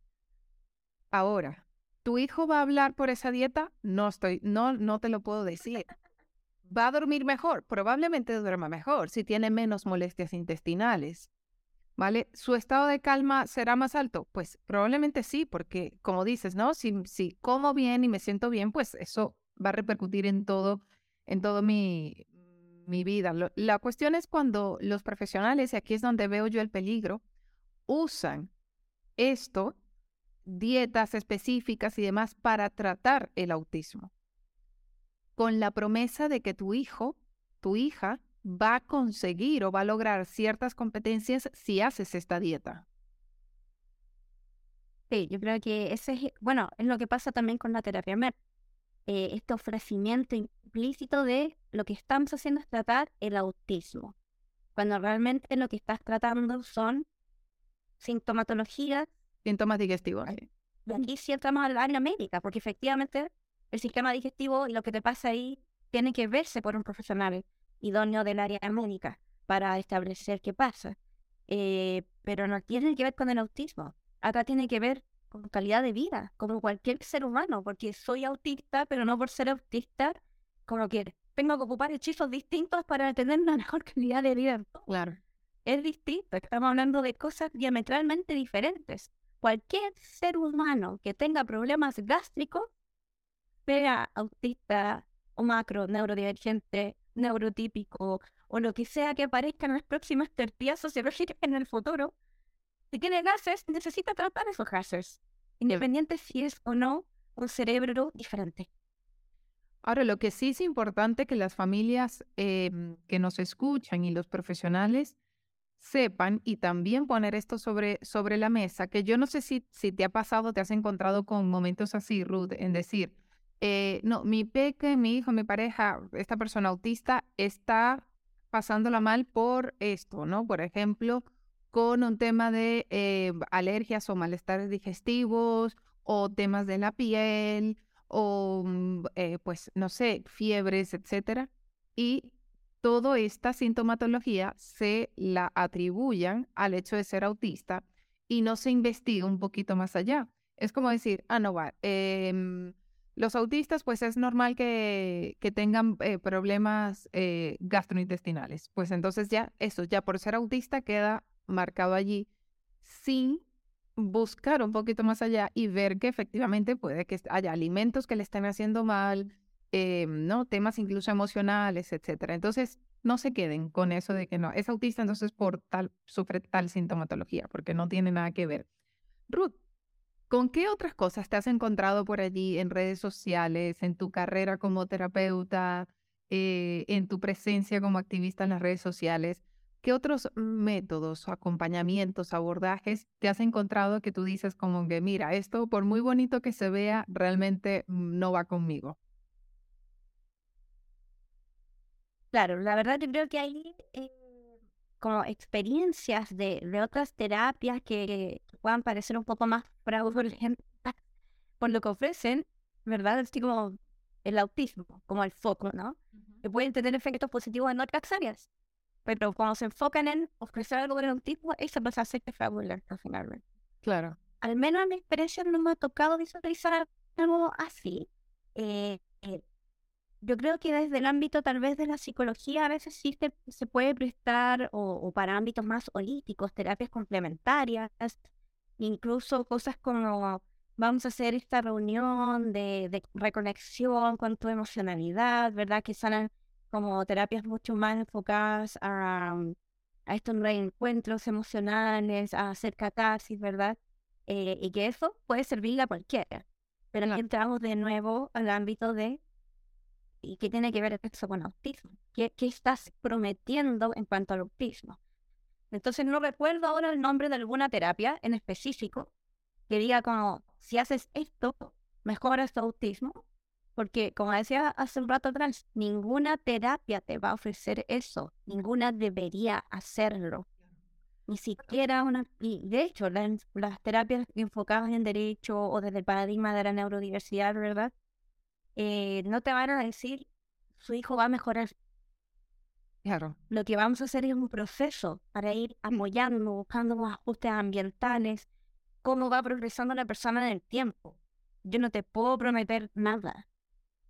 Ahora, ¿tu hijo va a hablar por esa dieta? No estoy, no, no te lo puedo decir. ¿Va a dormir mejor? Probablemente duerma mejor si tiene menos molestias intestinales. ¿Vale? ¿Su estado de calma será más alto? Pues probablemente sí, porque como dices, ¿no? Si, si como bien y me siento bien, pues eso va a repercutir en todo, en todo mi, mi vida. la cuestión es cuando los profesionales, y aquí es donde veo yo el peligro, usan esto, dietas específicas y demás, para tratar el autismo, con la promesa de que tu hijo, tu hija, va a conseguir o va a lograr ciertas competencias si haces esta dieta. Sí, yo creo que ese es, bueno, es lo que pasa también con la terapia MER. Eh, este ofrecimiento implícito de lo que estamos haciendo es tratar el autismo, cuando realmente lo que estás tratando son sintomatologías. Síntomas digestivos. Y aquí sí entramos al área médica, porque efectivamente el sistema digestivo y lo que te pasa ahí tiene que verse por un profesional idóneo del área médica para establecer qué pasa. Eh, pero no tiene que ver con el autismo. Acá tiene que ver con calidad de vida, como cualquier ser humano, porque soy autista, pero no por ser autista, como que tengo que ocupar hechizos distintos para tener una mejor calidad de vida. Claro. Es distinto, estamos hablando de cosas diametralmente diferentes. Cualquier ser humano que tenga problemas gástricos, sea autista o macro, neurodivergente, neurotípico o lo que sea que aparezca en las próximas terapias sociológicas en el futuro, si tiene gases, necesita tratar esos gases, independiente si es o no un cerebro diferente. Ahora, lo que sí es importante que las familias em, que nos escuchan y los profesionales sepan y también poner esto sobre, sobre la mesa, que yo no sé si, si te ha pasado, te has encontrado con momentos así, Ruth, en decir, eh, no, mi peque, mi hijo, mi pareja, esta persona autista está pasándola mal por esto, ¿no? Por ejemplo, con un tema de eh, alergias o malestares digestivos o temas de la piel o, mm, eh, pues, no sé, fiebres, etcétera. Y toda esta sintomatología se la atribuyan al hecho de ser autista y no se investiga un poquito más allá. Es como decir, ah, no va, em, los autistas pues es normal que, tengan eh, problemas eh, gastrointestinales. Pues entonces ya eso, ya por ser autista queda marcado allí sin buscar un poquito más allá y ver que efectivamente puede que haya alimentos que le estén haciendo mal, eh, ¿no? Temas incluso emocionales, etcétera. Entonces, no se queden con eso de que no, es autista, entonces por tal, sufre tal sintomatología, porque no tiene nada que ver. Ruth, ¿con qué otras cosas te has encontrado por allí en redes sociales, en tu carrera como terapeuta, eh, en tu presencia como activista en las redes sociales? ¿Qué otros métodos acompañamientos, abordajes te has encontrado que tú dices como que, mira, esto por muy bonito que se vea, realmente no va conmigo? Claro, la verdad yo creo que hay eh, como experiencias de, de otras terapias que, puedan parecer un poco más fraudulentas por lo que ofrecen, ¿verdad? Así como el autismo, como el foco, ¿no? Que pueden tener efectos positivos en otras áreas. Pero cuando se enfocan en ofrecer algo del autismo, eso pasa a ser fraudulento finalmente. Claro. Al menos en mi experiencia no me ha tocado visualizar algo así. Eh, eh, yo creo que desde el ámbito tal vez de la psicología a veces sí se, puede prestar o, para ámbitos más holísticos, terapias complementarias, incluso cosas como vamos a hacer esta reunión de, reconexión con tu emocionalidad, ¿verdad? Que son como terapias mucho más enfocadas a, a estos reencuentros emocionales, a hacer catarsis, ¿verdad? Eh, y que eso puede servirle a cualquiera. Pero entramos de nuevo al ámbito de ¿Y qué tiene que ver eso con autismo? ¿Qué, ¿Qué, estás prometiendo en cuanto al autismo? Entonces no recuerdo ahora el nombre de alguna terapia en específico que diga como, si haces esto, mejoras tu autismo. Porque como decía hace un rato atrás, ninguna terapia te va a ofrecer eso, ninguna debería hacerlo. Ni siquiera una... Y de hecho, las terapias enfocadas en derecho o desde el paradigma de la neurodiversidad, ¿verdad? Eh, no te van a decir su hijo va a mejorar. Claro. Lo que vamos a hacer es un proceso para ir apoyando, buscando ajustes ambientales, cómo va progresando la persona en el tiempo. Yo no te puedo prometer nada.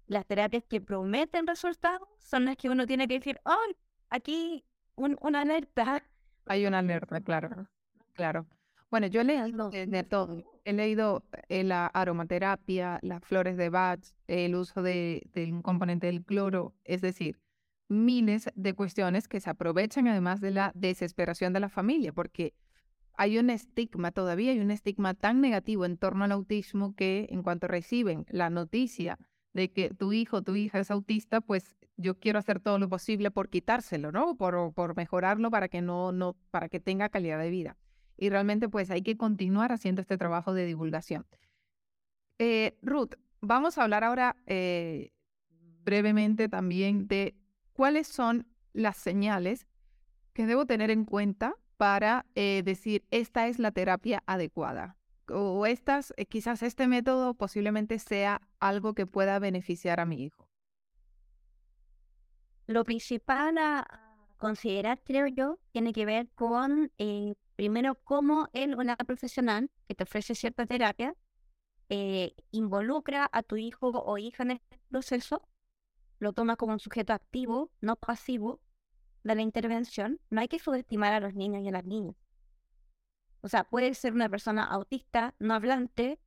Las terapias que prometen resultados son las que uno tiene que decir, oh, aquí un, una alerta. Hay una alerta, claro. Claro. Bueno, yo leído de, todo. He leído eh, la aromaterapia, las flores de Bach, el uso de, un componente del cloro, es decir, miles de cuestiones que se aprovechan además de la desesperación de la familia, porque hay un estigma todavía, hay un estigma tan negativo en torno al autismo que en cuanto reciben la noticia de que tu hijo o tu hija es autista, pues yo quiero hacer todo lo posible por quitárselo, ¿no? Por, por mejorarlo para que no, no, para que tenga calidad de vida y realmente pues hay que continuar haciendo este trabajo de divulgación. Eh, Ruth, vamos a hablar ahora eh, brevemente también de cuáles son las señales que debo tener en cuenta para eh, decir esta es la terapia adecuada o estas, quizás este método posiblemente sea algo que pueda beneficiar a mi hijo. Lo principal a considerar, creo yo, tiene que ver con Primero, cómo él, una profesional que te ofrece cierta terapia, eh, involucra a tu hijo o hija en este proceso, lo toma como un sujeto activo, no pasivo de la intervención. No hay que subestimar a los niños y a las niñas. O sea, puede ser una persona autista, no hablante,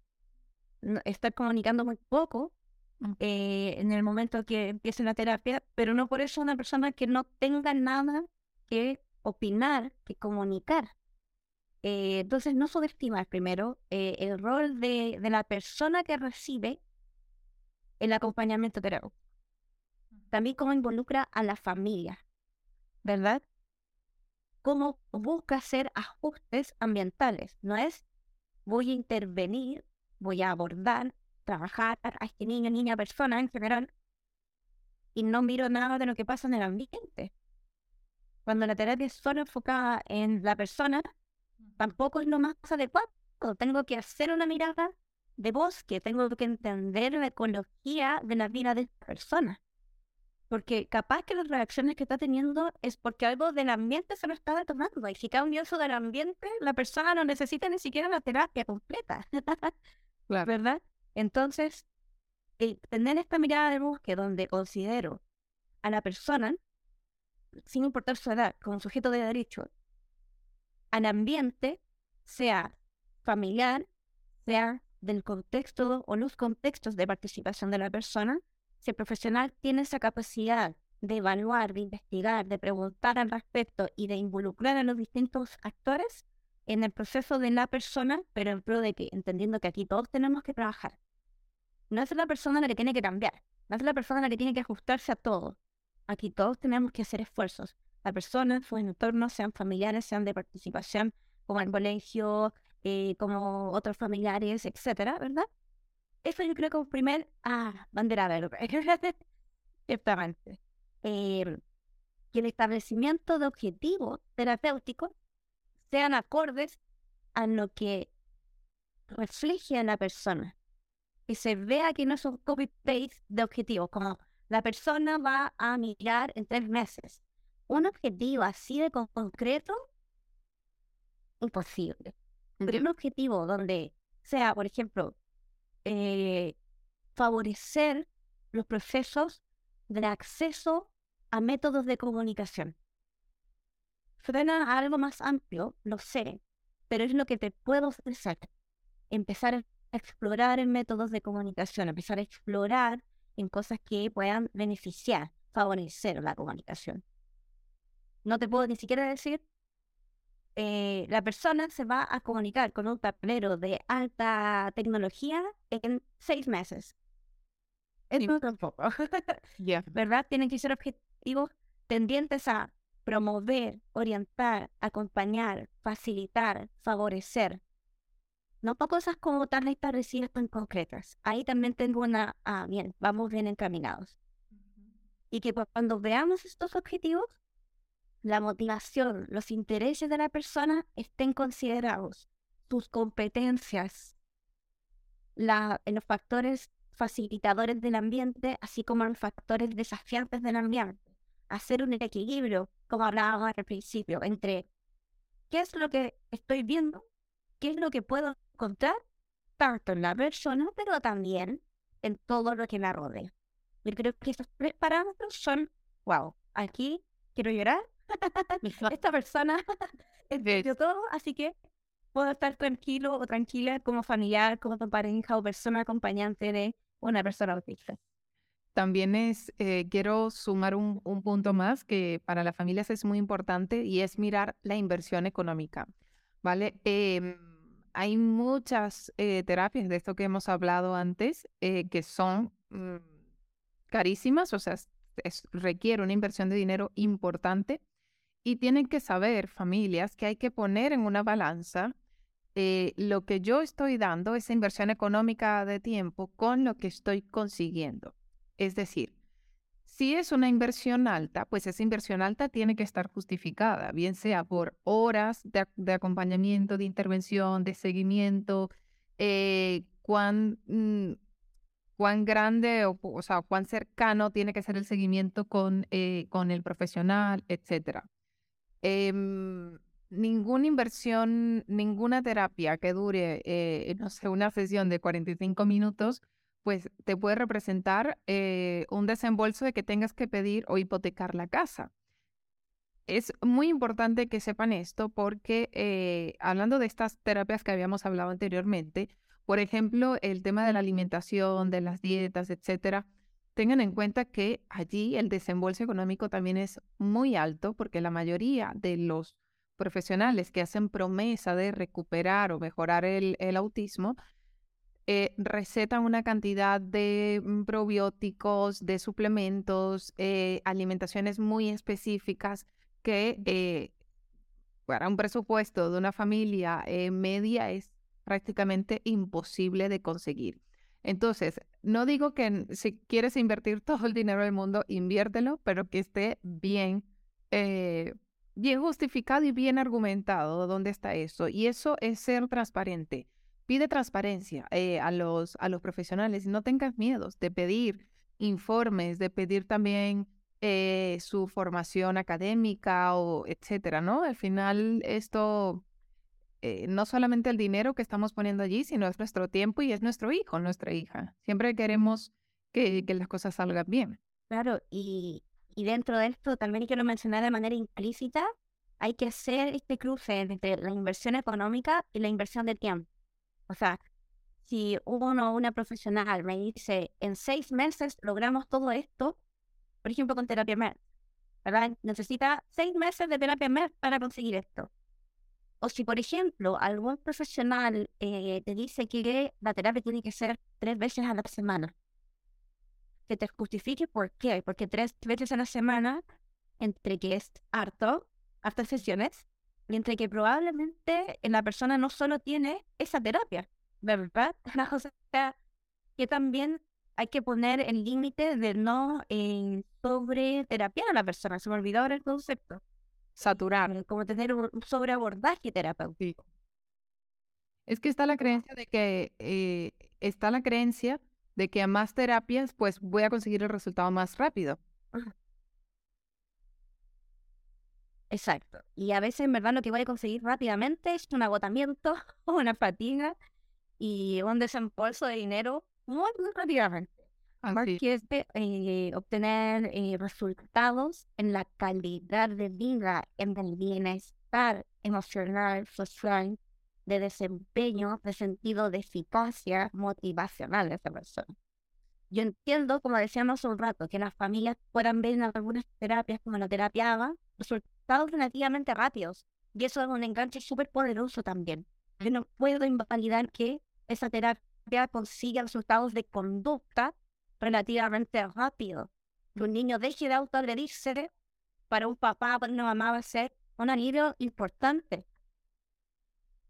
estar comunicando muy poco mm. eh, en el momento que empiece la terapia, pero no por eso una persona que no tenga nada que opinar, que comunicar. Eh, entonces, no subestimar primero eh, el rol de, la persona que recibe el acompañamiento terapéutico. También cómo involucra a la familia, ¿verdad? Cómo busca hacer ajustes ambientales. No es voy a intervenir, voy a abordar, trabajar a este niño, niña, persona en general, y no miro nada de lo que pasa en el ambiente. Cuando la terapia es solo enfocada en la persona, tampoco es lo más adecuado. Tengo que hacer una mirada de bosque, tengo que entender la ecología de la vida de esta persona. porque capaz que las reacciones que está teniendo es porque algo del ambiente se lo está detonando. Y si cambia eso del ambiente, la persona no necesita ni siquiera la terapia completa. ¿Verdad? Entonces, tener esta mirada de búsqueda donde considero a la persona, sin importar su edad, como sujeto de derecho, al ambiente, sea familiar, sea del contexto o los contextos de participación de la persona, si el profesional tiene esa capacidad de evaluar, de investigar, de preguntar al respecto y de involucrar a los distintos actores en el proceso de la persona, pero en pro de que, entendiendo que aquí todos tenemos que trabajar. No es la persona la que tiene que cambiar, no es la persona la que tiene que ajustarse a todo. Aquí todos tenemos que hacer esfuerzos. La persona, sus entornos, sean familiares, sean de participación, como el colegio, eh, como otros familiares, etcétera, ¿verdad? Eso yo creo que es un primer ah, bandera verde. Exactamente. Eh, que el establecimiento de objetivos terapéuticos sean acordes a lo que refleje a la persona. Que se vea que no es un copy-paste de objetivos, como la persona va a mirar en tres meses. Un objetivo así de concreto, imposible. Pero un objetivo donde sea, por ejemplo, eh, favorecer los procesos de acceso a métodos de comunicación. Suena a algo más amplio, lo sé, pero es lo que te puedo ofrecer. Empezar a explorar en métodos de comunicación, empezar a explorar en cosas que puedan beneficiar, favorecer la comunicación. No te puedo ni siquiera decir eh, la persona se va a comunicar con un tablero de alta tecnología en seis meses. Eso tampoco. ¿Verdad? Tienen que ser objetivos tendientes a promover, orientar, acompañar, facilitar, favorecer. No para cosas como tan establecidas, tan concretas. Ahí también tengo una, ah, bien, vamos bien encaminados. Y que cuando veamos estos objetivos, la motivación, los intereses de la persona estén considerados, sus competencias, la, los factores facilitadores del ambiente, así como los factores desafiantes del ambiente. Hacer un equilibrio, como hablábamos al principio, entre qué es lo que estoy viendo, qué es lo que puedo encontrar, tanto en la persona, pero también en todo lo que me rodea. Yo creo que esos tres parámetros son, wow, aquí quiero llorar, esta persona entendió todo, así que puedo estar tranquilo o tranquila como familiar, como pareja o persona acompañante de una persona autista. También es, eh, quiero sumar un, un, punto más que para las familias es muy importante y es mirar la inversión económica, ¿vale? Eh, hay muchas eh, terapias de esto que hemos hablado antes eh, que son mm, carísimas, o sea, es, requiere una inversión de dinero importante y tienen que saber, familias, que hay que poner en una balanza eh, lo que yo estoy dando, esa inversión económica de tiempo, con lo que estoy consiguiendo. Es decir, si es una inversión alta, pues esa inversión alta tiene que estar justificada, bien sea por horas de, acompañamiento, de intervención, de seguimiento, eh, cuán, mm, cuán grande o, o, sea, cuán cercano tiene que ser el seguimiento con, eh, con el profesional, etcétera. Em, ninguna inversión, ninguna terapia que dure, eh, no sé, una sesión de 45 minutos, pues te puede representar eh, un desembolso de que tengas que pedir o hipotecar la casa. Es muy importante que sepan esto porque eh, hablando de estas terapias que habíamos hablado anteriormente, por ejemplo, el tema de la alimentación, de las dietas, etcétera, tengan en cuenta que allí el desembolso económico también es muy alto porque la mayoría de los profesionales que hacen promesa de recuperar o mejorar el, autismo eh, recetan una cantidad de mm, probióticos, de suplementos, eh, alimentaciones muy específicas que eh, para un presupuesto de una familia media es prácticamente imposible de conseguir. Entonces, no digo que si quieres invertir todo el dinero del mundo, inviértelo, pero que esté bien, eh, bien justificado y bien argumentado dónde está eso. Y eso es ser transparente. Pide transparencia eh, a, los, a los profesionales no tengas miedos de pedir informes, de pedir también eh, su formación académica o etcétera, ¿no? Al final esto eh, no solamente el dinero que estamos poniendo allí, sino es nuestro tiempo y es nuestro hijo, nuestra hija. Siempre queremos que, las cosas salgan bien. Claro, y, y dentro de esto también quiero mencionar de manera implícita, hay que hacer este cruce entre la inversión económica y la inversión de tiempo. O sea, si uno una profesional me dice, en seis meses logramos todo esto, por ejemplo, con terapia MED, ¿verdad? Necesita seis meses de terapia MED para conseguir esto. O si, por ejemplo, algún profesional eh, te dice que la terapia tiene que ser tres veces a la semana, que te justifique por qué. Porque tres veces a la semana, entre que es harto, hartas sesiones, mientras que probablemente la persona no solo tiene esa terapia, ¿verdad? O sea, que también hay que poner el límite de no eh, sobre terapia a la persona. Se me olvidó el concepto saturar. Como tener un sobreabordaje terapéutico. Es que está la creencia de que eh, está la creencia de que a más terapias, pues voy a conseguir el resultado más rápido. Exacto. Y a veces, en verdad, lo que voy a conseguir rápidamente es un agotamiento, una fatiga y un desembolso de dinero muy, muy rápidamente. Porque es eh, obtener eh, resultados en la calidad de vida, en el bienestar emocional, social, de desempeño, de sentido de eficacia motivacional de esa persona. Yo entiendo, como decíamos un rato, que las familias puedan ver en algunas terapias como la terapia ABA resultados relativamente rápidos. Y eso es un enganche súper poderoso también. Yo no puedo invalidar que esa terapia consiga resultados de conducta relativamente rápido. Que un niño deje de autoagredirse para un papá, para una mamá va a ser un alivio importante.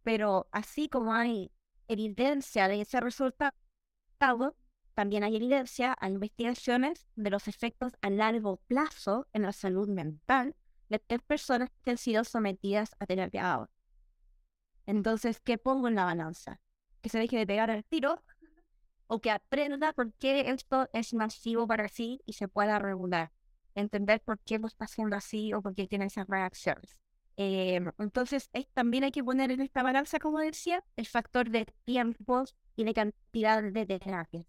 Pero así como hay evidencia de ese resultado, también hay evidencia a investigaciones de los efectos a largo plazo en la salud mental de tres personas que han sido sometidas a terapia Entonces, ¿qué pongo en la balanza? Que se deje de pegar al tiro o que aprenda por qué esto es masivo para sí y se pueda regular. Entender por qué lo está haciendo así o por qué tiene esas reacciones. Em, entonces, también hay que poner en esta balanza, como decía, el factor de tiempos y de cantidad de terapias.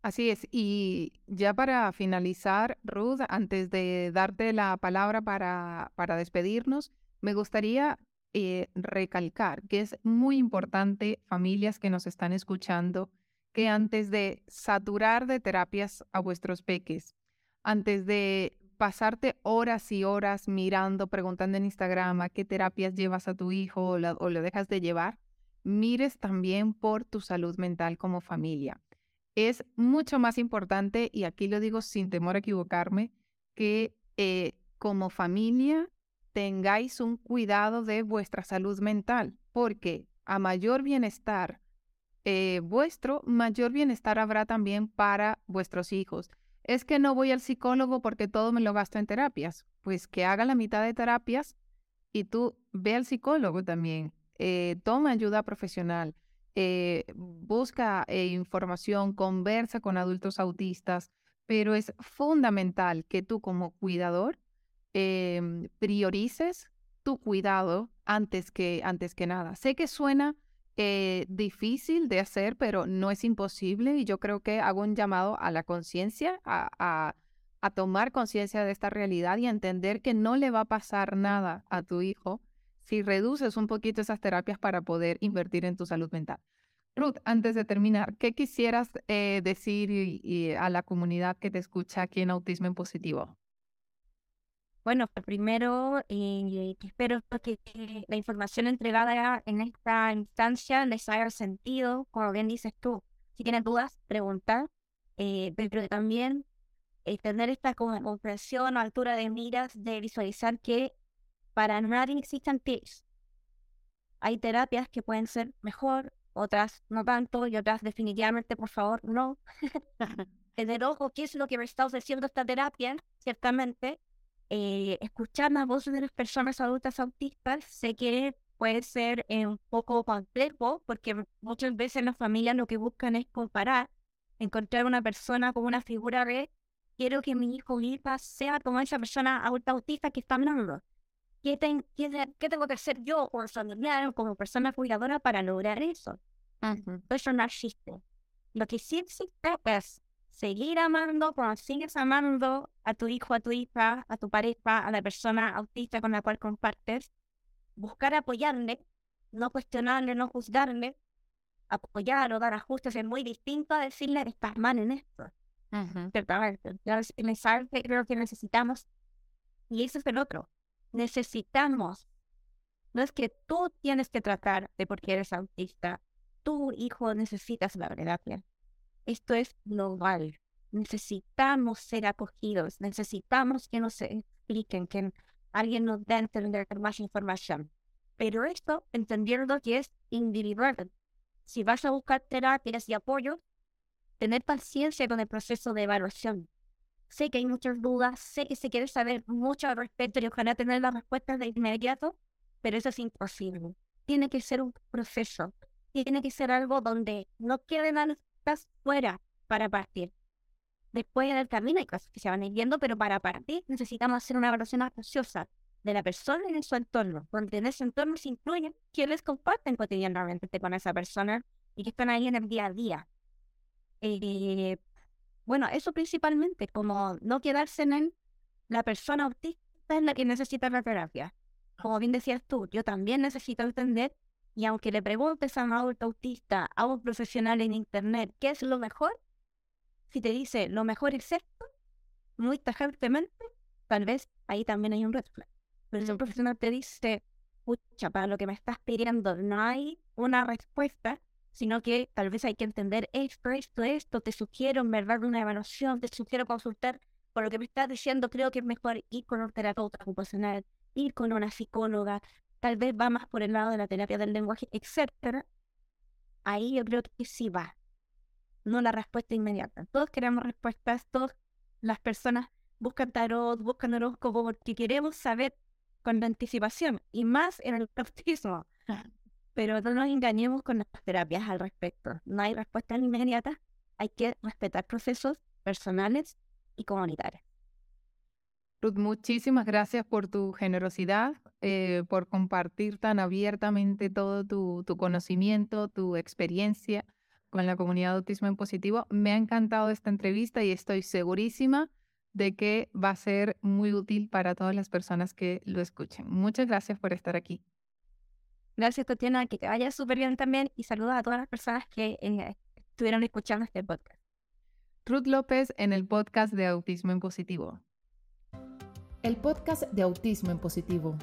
Así es. Y ya para finalizar, Ruth, antes de darte la palabra para, para despedirnos, me gustaría eh, recalcar que es muy importante, familias que nos están escuchando, que antes de saturar de terapias a vuestros peques, antes de pasarte horas y horas mirando, preguntando en Instagram qué terapias llevas a tu hijo o, o lo dejas de llevar, mires también por tu salud mental como familia. Es mucho más importante, y aquí lo digo sin temor a equivocarme, que eh, como familia tengáis un cuidado de vuestra salud mental, porque a mayor bienestar eh, vuestro, mayor bienestar habrá también para vuestros hijos. Es que no voy al psicólogo porque todo me lo gasto en terapias. Pues que haga la mitad de terapias y tú ve al psicólogo también. Eh, toma ayuda profesional. Eh, busca información, conversa con adultos autistas, pero es fundamental que tú como cuidador Em, priorices tu cuidado antes que, antes que nada. Sé que suena eh, difícil de hacer, pero no es imposible y yo creo que hago un llamado a la conciencia, a, a tomar conciencia de esta realidad y a entender que no le va a pasar nada a tu hijo si reduces un poquito esas terapias para poder invertir en tu salud mental. Ruth, antes de terminar, ¿qué quisieras eh, decir a la comunidad que te escucha aquí en Autismo en Positivo? Bueno, pues primero eh, espero que la información entregada en esta instancia les haya sentido, como bien dices tú. Si tienen dudas, preguntar, eh, pero también eh, tener esta comprensión o altura de miras de visualizar que para nadie existen tips. Hay terapias que pueden ser mejor, otras no tanto, y otras definitivamente, por favor, no. Tener ojo, ¿qué es lo que me está ofreciendo esta terapia? Ciertamente, eh, escuchar las voces de las personas adultas autistas, sé que puede ser eh, un poco complejo porque muchas veces las familias lo que buscan es comparar, encontrar una persona como una figura de quiero que mi hijo o hija sea como esa persona autista que está hablando. ¿Qué, ¿Qué, tengo que hacer yo como familiar, como persona cuidadora para lograr eso? Eso no existe. Lo que sí existe es seguir amando, cuando sigues amando a tu hijo, a tu hija, a tu pareja, a la persona autista con la cual compartes, buscar apoyarle, no cuestionarle, no juzgarle, apoyar o dar ajustes es muy distinto a decirle estás mal en esto. Ciertamente. El mensaje que creo que necesitamos, y eso es el otro, necesitamos, no es que tú tienes que tratar de porque eres autista, tu hijo necesitas la terapia. Esto es global. Necesitamos ser acogidos, necesitamos que nos expliquen, que alguien nos dé entender más información. Pero esto entendiendo que es individual. Si vas a buscar terapias y apoyo, tener paciencia con el proceso de evaluación. Sé que hay muchas dudas, sé que se quiere saber mucho al respecto y ojalá tener las respuestas de inmediato, pero eso es imposible. Tiene que ser un proceso, tiene que ser algo donde no queden estás fuera para partir. Después del camino hay cosas que se van viendo, pero para partir necesitamos hacer una evaluación acuciosa de la persona de su entorno, donde en ese entorno se incluyen quienes comparten cotidianamente con esa persona y que están ahí en el día a día. Eh, bueno, eso principalmente, como no quedarse en la persona autista es la que necesita la terapia. Como bien decías tú, yo también necesito entender y aunque le preguntes a un adulto autista, a un profesional en internet, ¿qué es lo mejor? Si te dice lo mejor es esto, muy tajantemente, tal vez ahí también hay un red flag. Pero si un profesional te dice, pucha, para lo que me estás pidiendo no hay una respuesta, sino que tal vez hay que entender esto, esto, esto, te sugiero en verdad una evaluación, te sugiero consultar, por lo que me estás diciendo, creo que es mejor ir con un terapeuta ocupacional, ir con una psicóloga, tal vez va más por el lado de la terapia del lenguaje, etcétera. Ahí yo creo que sí va, no la respuesta inmediata. Todos queremos respuestas, todas las personas buscan tarot, buscan horóscopo porque queremos saber con anticipación y más en el autismo. Pero no nos engañemos con las terapias al respecto. No hay respuesta inmediata. Hay que respetar procesos personales y comunitarios. Ruth, muchísimas gracias por tu generosidad, eh, por compartir tan abiertamente todo tu, tu, conocimiento, tu experiencia con la comunidad de autismo en positivo. Me ha encantado esta entrevista y estoy segurísima de que va a ser muy útil para todas las personas que lo escuchen. Muchas gracias por estar aquí. Gracias, Tatiana, que te vaya súper bien también y saludos a todas las personas que eh, estuvieron escuchando este podcast. Ruth López en el podcast de Autismo en Positivo. El podcast de Autismo en Positivo